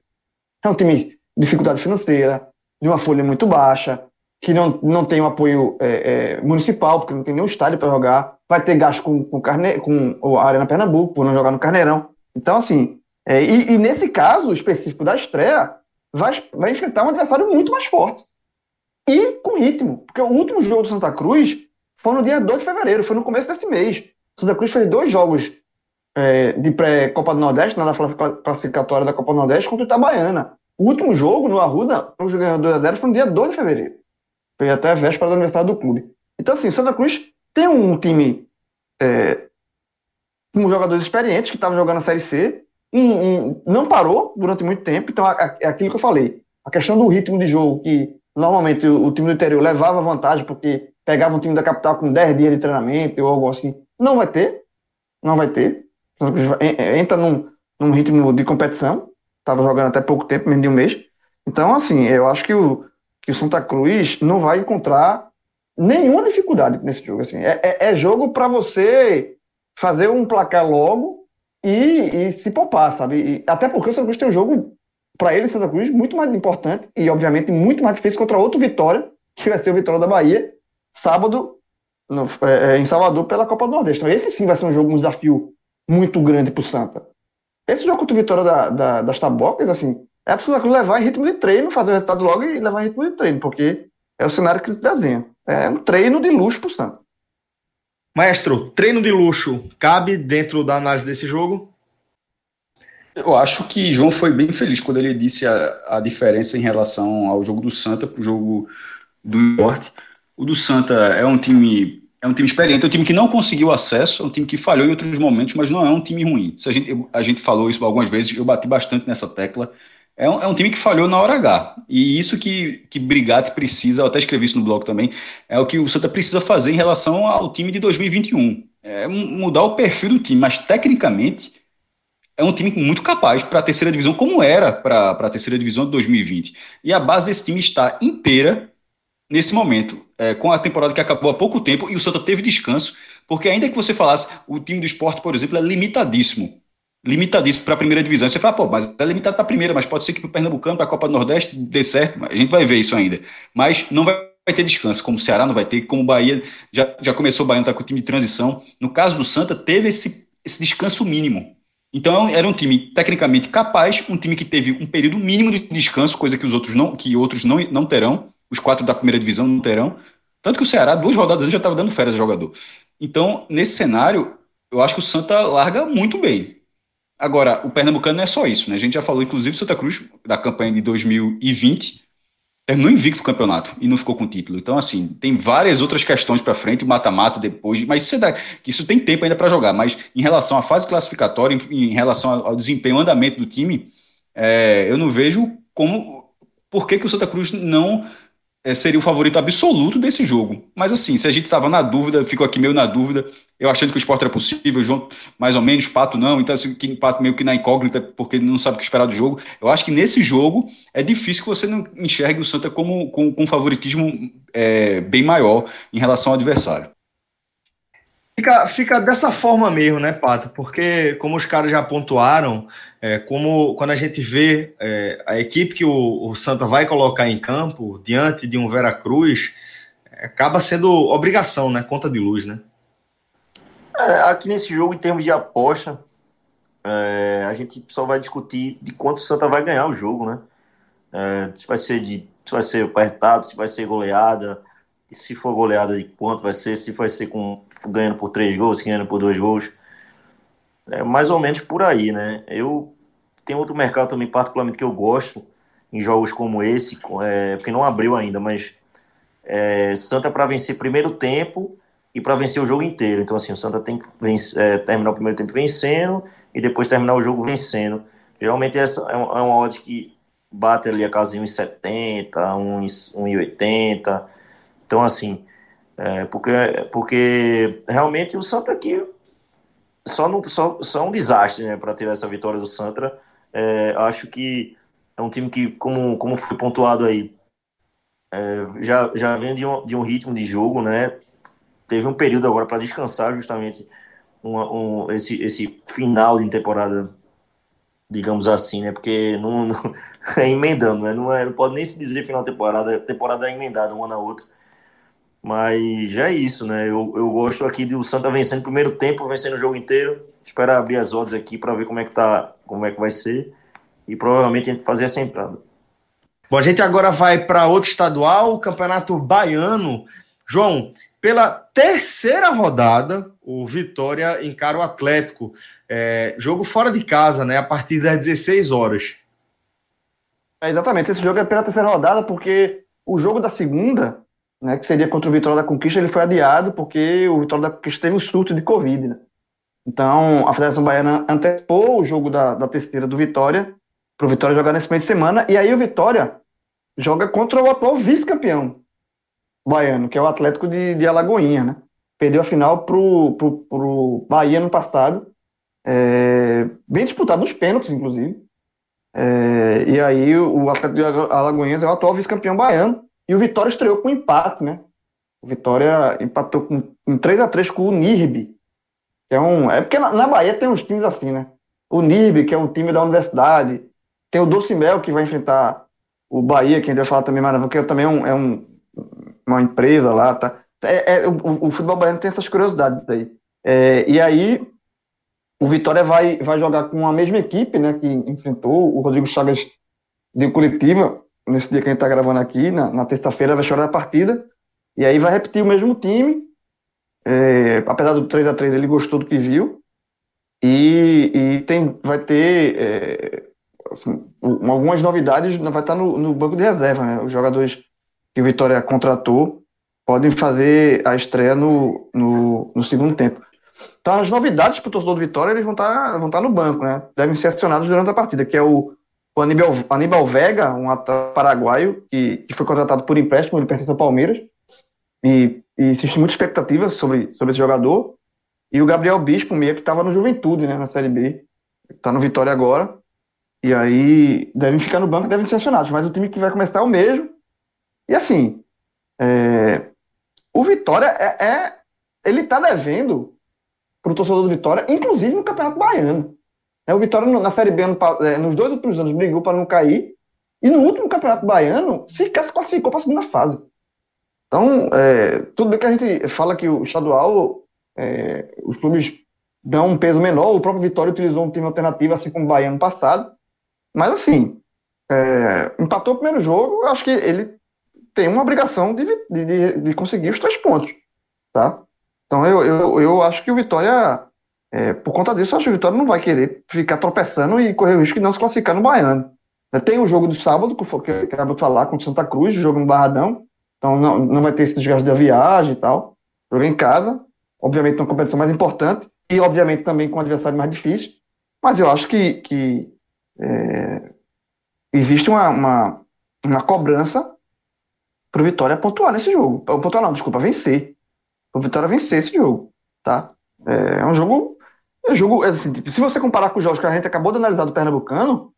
É um time de dificuldade financeira, de uma folha muito baixa, que não, não tem um apoio é, é, municipal, porque não tem nenhum estádio para jogar, vai ter gasto com, com, carne, com a Arena Pernambuco, por não jogar no Carneirão. Então, assim, é, e, e, nesse caso específico da estreia, vai, vai enfrentar um adversário muito mais forte. E com ritmo, porque o último jogo do Santa Cruz foi no dia 2 de fevereiro, foi no começo desse mês. Santa Cruz fez dois jogos é, de pré-Copa do Nordeste, na classificatória da Copa do Nordeste, contra o Itabaiana. O último jogo no Arruda, o jogo ganhou 2x0, foi no dia 2 de fevereiro. Foi até a véspera do aniversário do clube. Então, assim, Santa Cruz tem um time é, com jogadores experientes que estavam jogando a Série C e, não parou durante muito tempo. Então, é aquilo que eu falei. A questão do ritmo de jogo, que normalmente o, o, time do interior levava vantagem porque pegava um time da capital com 10 dias de treinamento ou algo assim. Não vai ter. Não vai ter. Entra num, num ritmo de competição. Estava jogando até pouco tempo, menos de um mês. Então, assim, eu acho que o, que o Santa Cruz não vai encontrar nenhuma dificuldade nesse jogo. Assim. É, é, é jogo para você fazer um placar logo e, e se poupar, sabe? E, até porque o Santa Cruz tem um jogo, para ele, Santa Cruz, muito mais importante e, obviamente, muito mais difícil contra outro Vitória, que vai ser o Vitória da Bahia, sábado, no, é, é, em Salvador, pela Copa do Nordeste. Então, esse sim vai ser um jogo, um desafio muito grande para o Santa. Esse jogo contra o Vitória da, da, das Tabocas, assim, é preciso levar em ritmo de treino, fazer o resultado logo e levar em ritmo de treino, porque é o cenário que se desenha. É um treino de luxo pro Santos. Maestro, treino de luxo cabe dentro da análise desse jogo? Eu acho que João foi bem feliz quando ele disse a, a diferença em relação ao jogo do Santa para o jogo do Esporte. O do Santa é um time é um time experiente, é um time que não conseguiu acesso, é um time que falhou em outros momentos, mas não é um time ruim. Se a gente, a gente falou isso algumas vezes, eu bati bastante nessa tecla. É um, é um, time que falhou na hora H. E isso que, que Brigatti precisa, eu até escrevi isso no blog também, é o que o Santa precisa fazer em relação ao time de 2021. É mudar o perfil do time, mas tecnicamente é um time muito capaz para a terceira divisão, como era para a terceira divisão de 2020. E a base desse time está inteira nesse momento, é, com a temporada que acabou há pouco tempo e o Santa teve descanso, porque ainda que você falasse, o time do esporte, por exemplo, é limitadíssimo limitadíssimo para a primeira divisão. Você fala, pô, mas é limitado para a primeira, mas pode ser que para o Pernambucano, para a Copa do Nordeste, dê certo. A gente vai ver isso ainda. Mas não vai ter descanso, como o Ceará não vai ter, como o Bahia já, já começou o Bahia, está com o time de transição. No caso do Santa, teve esse, esse descanso mínimo. Então era um time tecnicamente capaz, um time que teve um período mínimo de descanso, coisa que os outros não, que outros não, não terão, os quatro da primeira divisão não terão. Tanto que o Ceará, duas rodadas já estava dando férias ao jogador. Então, nesse cenário, eu acho que o Santa larga muito bem. Agora, o Pernambucano não é só isso, né? A gente já falou, inclusive, Santa Cruz, da campanha de 2020, terminou invicto o campeonato e não ficou com título. Então, assim, tem várias outras questões para frente, mata-mata depois, mas isso, dá, isso tem tempo ainda para jogar. Mas em relação à fase classificatória, em, em relação ao desempenho, ao andamento do time, é, eu não vejo como. Por que, que o Santa Cruz não seria o favorito absoluto desse jogo. Mas assim, se a gente estava na dúvida, ficou aqui meio na dúvida, eu achando que o esporte era possível, João mais ou menos, Pato não, então assim, Pato meio que na incógnita, porque ele não sabe o que esperar do jogo. Eu acho que nesse jogo é difícil que você não enxergue o Santa como com, com favoritismo é, bem maior em relação ao adversário. Fica, fica dessa forma mesmo, né, Pato? Porque, como os caras já pontuaram, é, como quando a gente vê é, a equipe que o, o, Santa vai colocar em campo diante de um Veracruz, é, acaba sendo obrigação, né? Conta de luz, né? É, aqui nesse jogo, em termos de aposta, é, a gente só vai discutir de quanto o Santa vai ganhar o jogo, né? É, se vai ser de se vai ser apertado, se vai ser goleada, se for goleada de quanto vai ser, se vai ser com ganhando por três gols, ganhando por dois gols. É mais ou menos por aí, né? Eu tenho outro mercado também, particularmente, que eu gosto em jogos como esse, é, porque não abriu ainda, mas é, Santa para vencer primeiro tempo e para vencer o jogo inteiro. Então, assim, o Santa tem que vencer, é, terminar o primeiro tempo vencendo e depois terminar o jogo vencendo. Geralmente essa é, é uma odd que bate ali a casa em 1,70, 1,80. Então, assim, é, porque, porque realmente o Santa aqui só, não, só, só um desastre né, para ter essa vitória do Santa. É, acho que é um time que, como, como foi pontuado aí, é, já, já vem de um, de um ritmo de jogo, né? Teve um período agora para descansar, justamente uma, um, esse, esse final de temporada, digamos assim, né? Porque não, não é emendando, né? Não, é, não pode nem se dizer final de temporada, temporada é emendada uma na outra. Mas já é isso, né? Eu, eu gosto aqui do Santa vencendo no primeiro tempo, vencendo o jogo inteiro. Espero abrir as odds aqui para ver como é que tá, como é que vai ser. E provavelmente a gente fazer essa entrada. Bom, a gente agora vai para outro estadual, o Campeonato Baiano. João, pela terceira rodada, o Vitória encara o Atlético. É, jogo fora de casa, né? A partir das 16 horas. É, exatamente, esse jogo é pela terceira rodada, porque o jogo da segunda né, que seria contra o Vitória da Conquista, ele foi adiado porque o Vitória da Conquista teve um surto de Covid. Né? Então, a Federação Baiana antecipou o jogo da, da terceira do Vitória para o Vitória jogar nesse meio de semana, e aí o Vitória joga contra o atual vice-campeão baiano, que é o Atlético de, de Alagoinha, né? Perdeu a final pro, pro Bahia no passado, é, bem disputado nos pênaltis, inclusive. É, e aí o Atlético de Alagoinhas é o atual vice-campeão baiano, e o Vitória estreou com empate, né? O Vitória empatou com, com 3 a 3 com o Nirbe. Que é, um, é porque na, na, Bahia tem uns times assim, né? O Nirbe, que é um time da universidade. Tem o Docimel, que vai enfrentar o Bahia, que a gente vai falar também, mas porque também é, um, é um, uma empresa lá, tá? É, é o, o, futebol baiano tem essas curiosidades aí. É, e aí, o Vitória vai, vai jogar com a mesma equipe, né? Que enfrentou o Rodrigo Chagas de Curitiba nesse dia que a gente está gravando aqui, na, na terça-feira, vai chorar a partida. E aí vai repetir o mesmo time. É, apesar do 3 a 3 ele gostou do que viu. E, e tem, vai ter é, assim, algumas novidades, vai estar no, no, banco de reserva. Né? Os jogadores que o Vitória contratou podem fazer a estreia no, no, no segundo tempo. Então, as novidades para o torcedor do Vitória eles vão estar, vão estar no banco, né? Devem ser acionados durante a partida, que é o o Aníbal, Aníbal Vega, um atleta paraguaio, que, que foi contratado por empréstimo, ele pertence ao Palmeiras, e, e existe muita expectativa sobre, sobre esse jogador. E o Gabriel Bispo, meio que estava no Juventude, né, na Série B, está no Vitória agora, e aí devem ficar no banco, devem ser acionados, mas o time que vai começar é o mesmo. E assim, é, o Vitória é, é ele está devendo para o torcedor do Vitória, inclusive no Campeonato Baiano. É, o Vitória na Série B, é, nos dois últimos anos, brigou para não cair. E no último Campeonato Baiano, se classificou para a segunda fase. Então, é, tudo bem que a gente fala que o estadual, é, os clubes dão um peso menor. O próprio Vitória utilizou um time alternativo, assim como o Baiano passado. Mas, assim, é, empatou o primeiro jogo, acho que ele tem uma obrigação de, de, de conseguir os três pontos. Tá? Então, eu, eu, eu acho que o Vitória é, por conta disso, acho que o Vitória não vai querer ficar tropeçando e correr o risco de não se classificar no Baiano. É, tem o jogo do sábado, que, que eu acabo de falar, contra Santa Cruz, o jogo no Barradão. Então não, não vai ter esse desgaste da viagem e tal. Jogo em casa. Obviamente, uma competição mais importante. E, obviamente, também com um adversário mais difícil. Mas eu acho que, que é, existe uma, uma, uma cobrança para o Vitória pontuar nesse jogo. Pontuar não, desculpa, vencer. O Vitória vencer esse jogo. Tá? É, é um jogo eu jogo, assim, tipo, se você comparar com os jogos que a gente acabou de analisar do Pernambucano,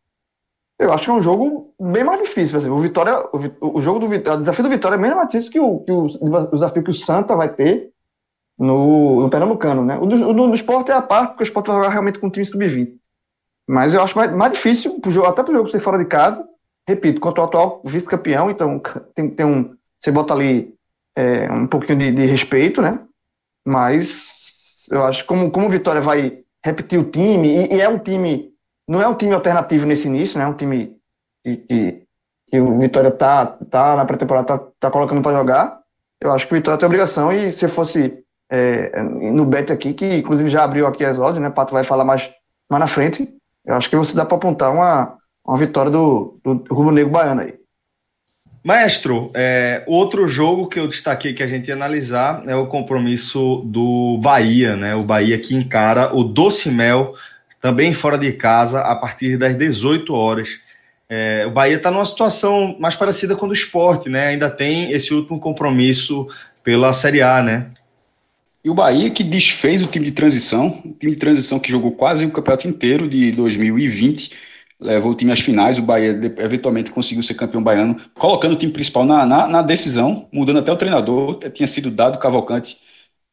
eu acho que é um jogo bem mais difícil. Assim, o Vitória, o, o jogo do o desafio do Vitória é mais difícil que o, que o, o desafio que o Santa vai ter no, no Pernambucano, né? O do, o do esporte é a parte, porque o esporte vai jogar realmente com o time sub-20. Mas eu acho mais, mais difícil, pro jogo, até para o jogo ser fora de casa, repito, contra o atual vice-campeão, então tem, tem um. Você bota ali é, um pouquinho de, de respeito, né? Mas eu acho como, como o Vitória vai repetir o time, e, e, é um time, não é um time alternativo nesse início, né? É um time que, que, que o Vitória tá, tá na pré-temporada, tá, tá colocando para jogar. Eu acho que o Vitória tem obrigação, e se fosse é, no bet aqui, que inclusive já abriu aqui as odds, né? Pato vai falar mais, mais na frente. Eu acho que você dá para apontar uma, uma vitória do, do Rubro Negro Baiano aí. Maestro, é, outro jogo que eu destaquei que a gente ia analisar é o compromisso do Bahia, né? O Bahia que encara o Doce Mel, também fora de casa, a partir das 18 horas. É, o Bahia está numa situação mais parecida com o do esporte, né? Ainda tem esse último compromisso pela Série A, né? E o Bahia que desfez o time de transição, o time de transição que jogou quase o campeonato inteiro de 2020, levou o time às finais, o Bahia eventualmente conseguiu ser campeão baiano, colocando o time principal na, na, na decisão, mudando até o treinador, tinha sido dado Cavalcante,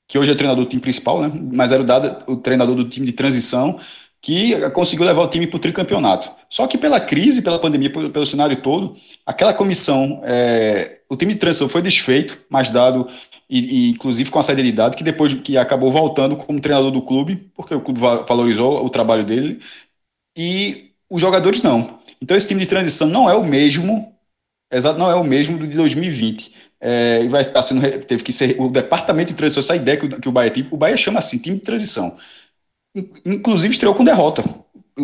que hoje é treinador do time principal, né? Mas era o, dado, o treinador do time de transição, que conseguiu levar o time para o tricampeonato. Só que pela crise, pela pandemia, pelo, pelo cenário todo, aquela comissão, é, o time de transição foi desfeito, mas dado, e, e, inclusive com a saída de dado, que depois que acabou voltando como treinador do clube, porque o clube valorizou o trabalho dele, e os jogadores não. Então esse time de transição não é o mesmo, exato, não é o mesmo do de 2020. É, vai estar sendo, teve que ser o departamento de transição, essa ideia que o, que o Bahia tem, o Bahia chama assim, time de transição inclusive estreou com derrota.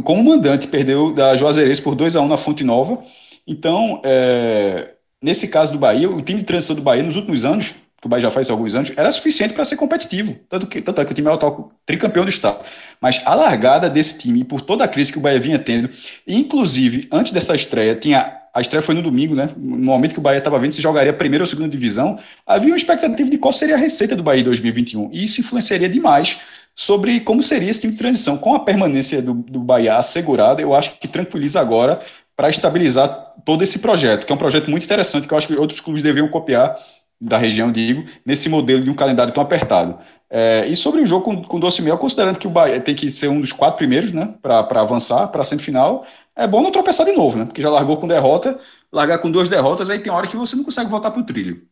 Como mandante, perdeu da Juazeirense por 2 a 1 na Fonte Nova. Então, é, nesse caso do Bahia, o time de transição do Bahia nos últimos anos, que o Bahia já faz alguns anos, era suficiente para ser competitivo. Tanto, que, tanto é que o time é o atual tricampeão do estado. Mas a largada desse time, por toda a crise que o Bahia vinha tendo, inclusive antes dessa estreia, tinha a estreia foi no domingo, né? No momento que o Bahia estava vendo se jogaria primeira ou segunda divisão, havia uma expectativa de qual seria a receita do Bahia em 2021. E isso influenciaria demais sobre como seria esse time de transição. Com a permanência do, do Bahia assegurada, eu acho que tranquiliza agora para estabilizar todo esse projeto, que é um projeto muito interessante, que eu acho que outros clubes deveriam copiar da região, digo, nesse modelo de um calendário tão apertado. É, e sobre o jogo com, com Doce Mel, considerando que o Bahia tem que ser um dos quatro primeiros, né, para avançar para a semifinal, é bom não tropeçar de novo, né, porque já largou com derrota, largar com duas derrotas, aí tem hora que você não consegue voltar para o trilho.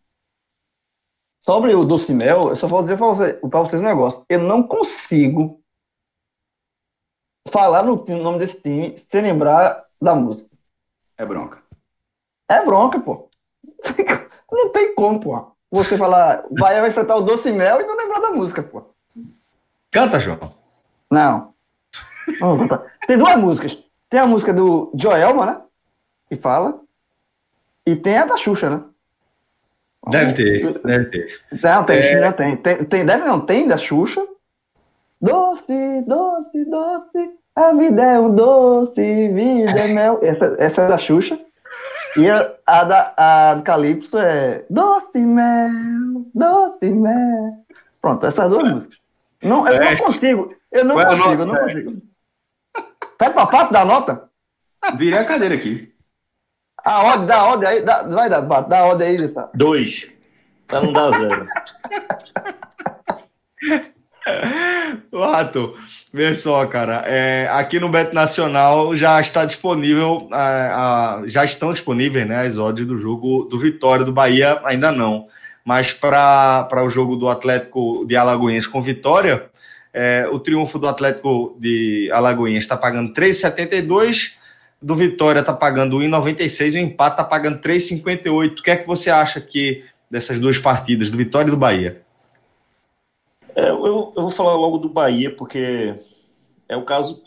Sobre o Doce Mel, eu só vou dizer para você, vocês um negócio. Eu não consigo falar no, no nome desse time sem lembrar da música. É bronca. É bronca, pô. Não tem como, pô. Você falar, vai enfrentar o Doce Mel e não lembrar da música, pô. Canta, João. Não. Tem duas músicas. Tem a música do Joelma, né? Que fala. E tem a da Xuxa, né? Deve ter, deve ter. Não, tem, é... tem, tem, tem. Deve não, tem da Xuxa. Doce, doce, doce, a vida é um doce, vida é mel. Essa, essa é da Xuxa. E a, a, da, a do Calypso é Doce Mel, Doce Mel. Pronto, essas duas músicas. Não, eu é. não consigo, eu não Qual consigo, eu não consigo. Pede pra pato dar nota? Virei a cadeira aqui. A ordem, dá a ordem aí, dá, vai dar, dá a ordem aí, Lissa. Dois. Pra não dar zero. Rato, vê só, cara. É, aqui no Beto Nacional já está disponível, a, a, já estão disponíveis né, as odds do jogo do Vitória do Bahia, ainda não. Mas para o jogo do Atlético de Alagoinhas com Vitória, é, o triunfo do Atlético de Alagoinhas está pagando 3,72 do Vitória está pagando 1,96 e o empate está pagando 3,58. O que é que você acha que dessas duas partidas, do Vitória e do Bahia? É, eu, eu, vou falar logo do Bahia, porque é o caso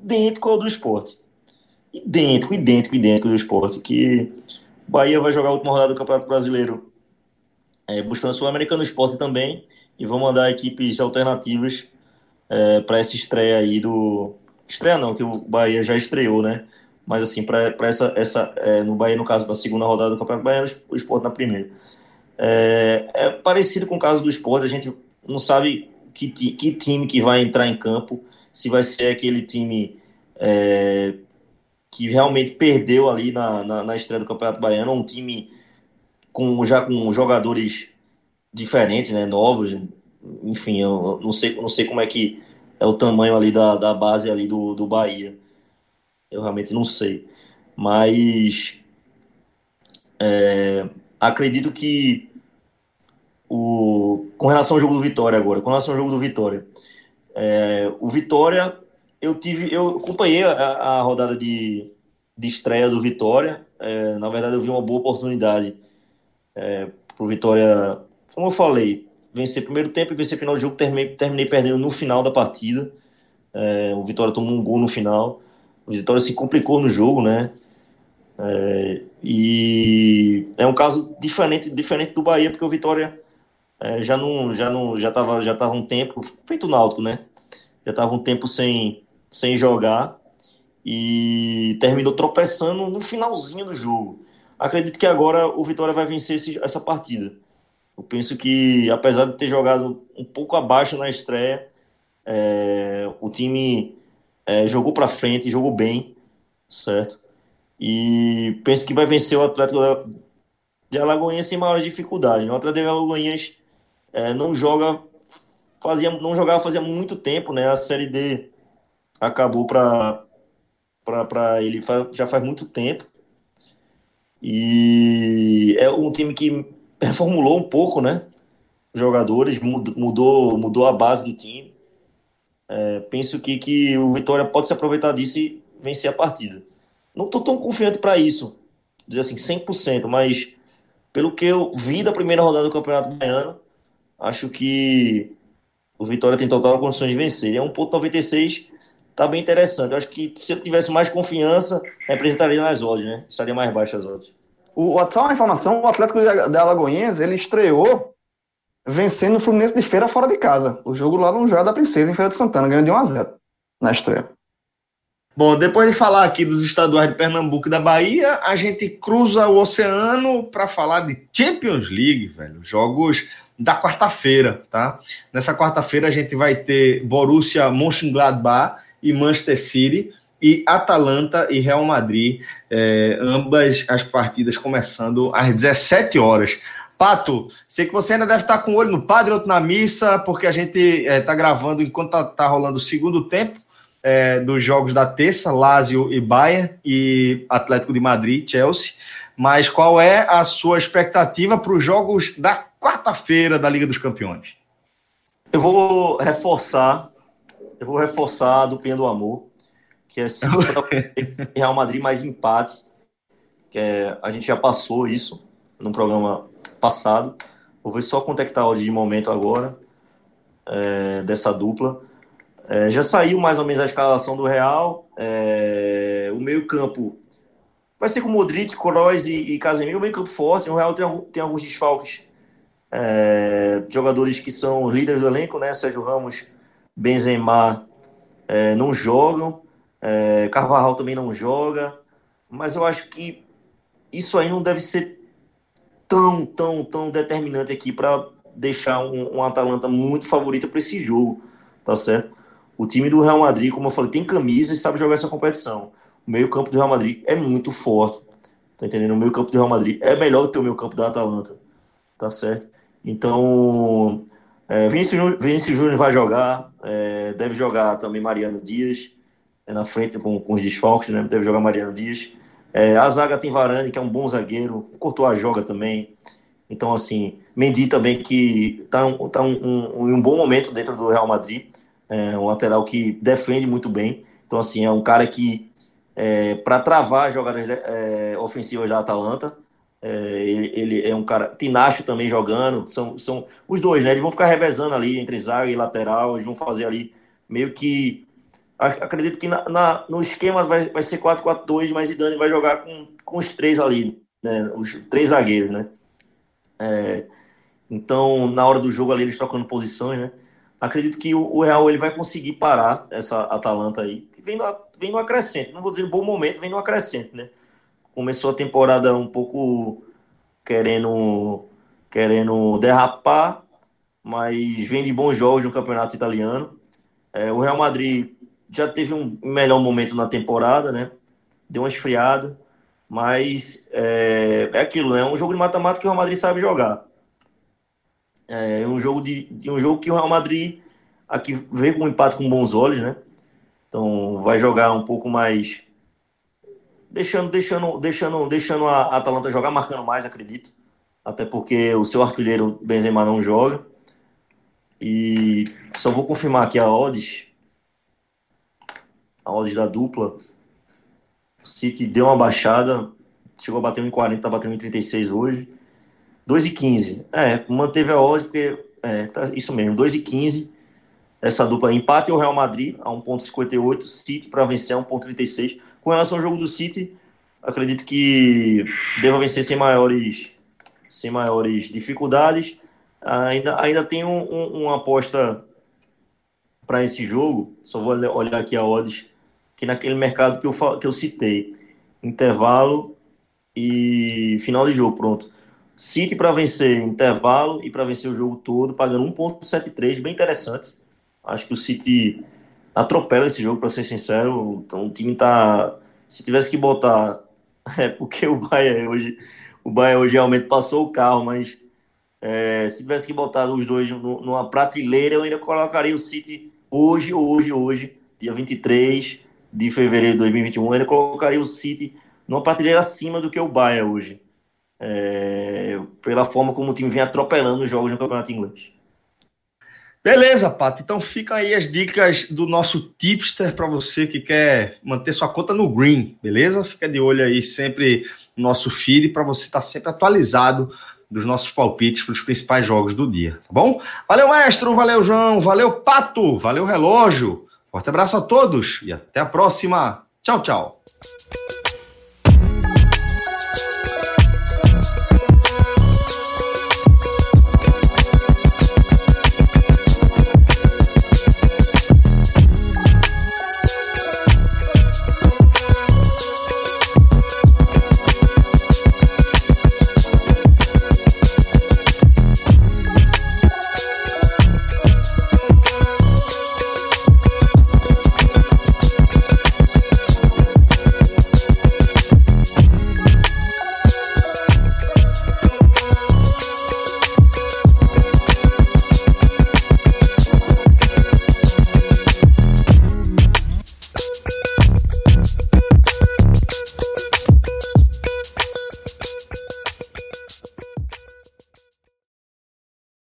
idêntico ao do esporte. Idêntico, idêntico, idêntico do esporte. Que o Bahia vai jogar a última rodada do Campeonato Brasileiro é, buscando a Sul-Americana Esporte também. E vão mandar equipes alternativas é, para essa estreia aí do. Estreia não, que o Bahia já estreou, né? mas assim, para essa, essa é, no Bahia, no caso da segunda rodada do Campeonato Baiano, o esporte na primeira. É, é, parecido com o caso do esporte, a gente não sabe que, que time que vai entrar em campo, se vai ser aquele time é, que realmente perdeu ali na, na, na, estreia do Campeonato Baiano, um time com, já com jogadores diferentes, né, novos, enfim, eu não sei, não sei como é que é o tamanho ali da, da base ali do, do Bahia eu realmente não sei. Mas é, acredito que o, com relação ao jogo do Vitória agora, com relação ao jogo do Vitória, é, o Vitória, eu tive, eu acompanhei a, a rodada de, de estreia do Vitória. É, na verdade, eu vi uma boa oportunidade é, para o Vitória, como eu falei, vencer primeiro tempo e vencer final do jogo. Terminei, terminei perdendo no final da partida. É, o Vitória tomou um gol no final. O Vitória se complicou no jogo, né? É, e é um caso diferente, diferente do Bahia, porque o Vitória é, já não já não já estava já tava um tempo feito o Náutico, né? Já estava um tempo sem sem jogar e terminou tropeçando no finalzinho do jogo. Acredito que agora o Vitória vai vencer esse, essa partida. Eu penso que, apesar de ter jogado um pouco abaixo na estreia, é, o time é, jogou para frente, jogou bem, certo? E penso que vai vencer o Atlético de Alagoinhas sem maior dificuldade. O Atlético de Alagoinhas é, não joga, fazia, não jogava fazia muito tempo, né? A Série D acabou para para ele já faz muito tempo. E é um time que reformulou um pouco, né? Jogadores, mudou, mudou a base do time. É, penso que, que o Vitória pode se aproveitar disso e vencer a partida. Não estou tão confiante para isso, dizer assim, 100%, mas pelo que eu vi da primeira rodada do Campeonato Baiano, acho que o Vitória tem total condições de vencer. É 1,96 tá bem interessante. Eu acho que se eu tivesse mais confiança, representaria nas odds, né? Estaria mais baixo as odds. O, só uma informação, o Atlético de Alagoinhas, ele estreou vencendo o Fluminense de Feira fora de casa. O jogo lá no Joia da Princesa, em Feira de Santana, ganhou de 1 a 0 na estreia. Bom, depois de falar aqui dos estaduais de Pernambuco e da Bahia, a gente cruza o oceano para falar de Champions League, velho. Jogos da quarta-feira, tá? Nessa quarta-feira a gente vai ter Borussia Mönchengladbach e Manchester City e Atalanta e Real Madrid, é, ambas as partidas começando às 17 horas. Pato, sei que você ainda deve estar com um olho no padre, outro na missa, porque a gente está é, tá gravando enquanto está tá rolando o segundo tempo é, dos jogos da terça, Lazio e Bayern, e Atlético de Madrid, Chelsea. Mas qual é a sua expectativa para os jogos da quarta-feira da Liga dos Campeões? Eu vou reforçar eu vou reforçar a duplinha do amor, que é Real Madrid mais empate. Que é, a gente já passou isso no programa passado. Vou ver só quanto é que tá de momento agora é, dessa dupla. É, já saiu mais ou menos a escalação do Real. É, o meio-campo vai ser com Modric, Kroos e, e Casemiro. O meio-campo forte. O Real tem, tem alguns desfalques. É, jogadores que são líderes do elenco, né? Sérgio Ramos Benzema é, não jogam, é, Carvajal também não joga, mas eu acho que isso aí não deve ser tão, tão, tão determinante aqui para deixar um, um, Atalanta muito favorito para esse jogo, tá certo? O time do Real Madrid, como eu falei, tem camisa e sabe jogar essa competição. O meio-campo do Real Madrid é muito forte, tá entendendo? O meio-campo do Real Madrid é melhor do que o meio-campo da Atalanta, tá certo? Então, é, Vinícius, Vinícius Júnior vai jogar, é, deve jogar também Mariano Dias, é, na frente com, com os desfalques, né? Deve jogar Mariano Dias. É, a zaga tem Varane, que é um bom zagueiro, cortou a joga também. Então, assim, Mendy também, que está um, tá um, um, um, bom momento dentro do Real Madrid, é um lateral que defende muito bem. Então, assim, é um cara que, é, para travar as jogadas é, ofensivas da Atalanta, é, ele, ele, é um cara. Tinacho também jogando. São, são os dois, né? Eles vão ficar revezando ali entre zaga e lateral. Eles vão fazer ali meio que. Acredito que na, na no esquema vai, vai ser 4-4-2, mas Zidane vai jogar com, com os três ali, né? Os três zagueiros, né? É, então, na hora do jogo ali, eles trocando posições, né? Acredito que o, o Real ele vai conseguir parar essa Atalanta aí, que vem no, vem no acrescente. Não vou dizer bom momento, vem no acrescente, né? Começou a temporada um pouco querendo querendo derrapar, mas vem de bons jogos no campeonato italiano. É, o Real Madrid já teve um melhor momento na temporada, né? Deu uma esfriada, mas é, é aquilo, né? É um jogo de mata-mata que o Real Madrid sabe jogar. É um jogo de, de um jogo que o Real Madrid aqui vê com um empate com bons olhos, né? Então vai jogar um pouco mais deixando, deixando, deixando, deixando a Atalanta jogar, marcando mais, acredito. Até porque o seu artilheiro Benzema não joga. E só vou confirmar aqui a odds. A odds da dupla. O City deu uma baixada, chegou a bater 1,40, tá batendo 1,36 hoje. 2,15. É, manteve a odds porque é, tá, isso mesmo, 2 e 15. Essa dupla empate o Real Madrid a 1.58, City para vencer a 1.36. Com relação ao jogo do City, acredito que deva vencer sem maiores, sem maiores dificuldades. Ainda, ainda tem um, um, uma aposta para esse jogo, só vou olhar aqui a odds, que naquele mercado que eu, que eu citei, intervalo e final de jogo, pronto. City para vencer intervalo e para vencer o jogo todo, pagando 1.73, bem interessante. Acho que o City atropela esse jogo, para ser sincero. Então o time tá. Se tivesse que botar. É porque o Bayern hoje. O Bayern hoje realmente passou o carro, mas é, se tivesse que botar os dois numa prateleira, eu ainda colocaria o City hoje, hoje, hoje, dia 23 de fevereiro de 2021, eu ainda colocaria o City numa prateleira acima do que o Bayern hoje. É, pela forma como o time vem atropelando os jogos no Campeonato Inglês. Beleza, Pato. Então fica aí as dicas do nosso tipster para você que quer manter sua conta no green, beleza? Fica de olho aí sempre no nosso feed para você estar tá sempre atualizado dos nossos palpites para os principais jogos do dia, tá bom? Valeu, maestro, valeu, João, valeu, Pato, valeu, relógio. Forte abraço a todos e até a próxima. Tchau, tchau.